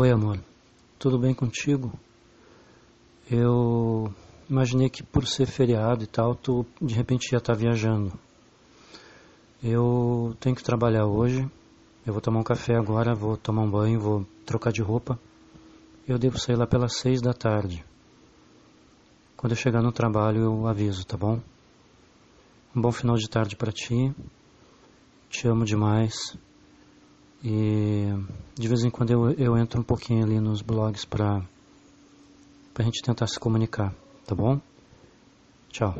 Oi, amor. Tudo bem contigo? Eu imaginei que por ser feriado e tal, tu de repente ia estar tá viajando. Eu tenho que trabalhar hoje. Eu vou tomar um café agora, vou tomar um banho, vou trocar de roupa. Eu devo sair lá pelas seis da tarde. Quando eu chegar no trabalho, eu aviso, tá bom? Um bom final de tarde para ti. Te amo demais. E de vez em quando eu, eu entro um pouquinho ali nos blogs para a gente tentar se comunicar, tá bom? Tchau.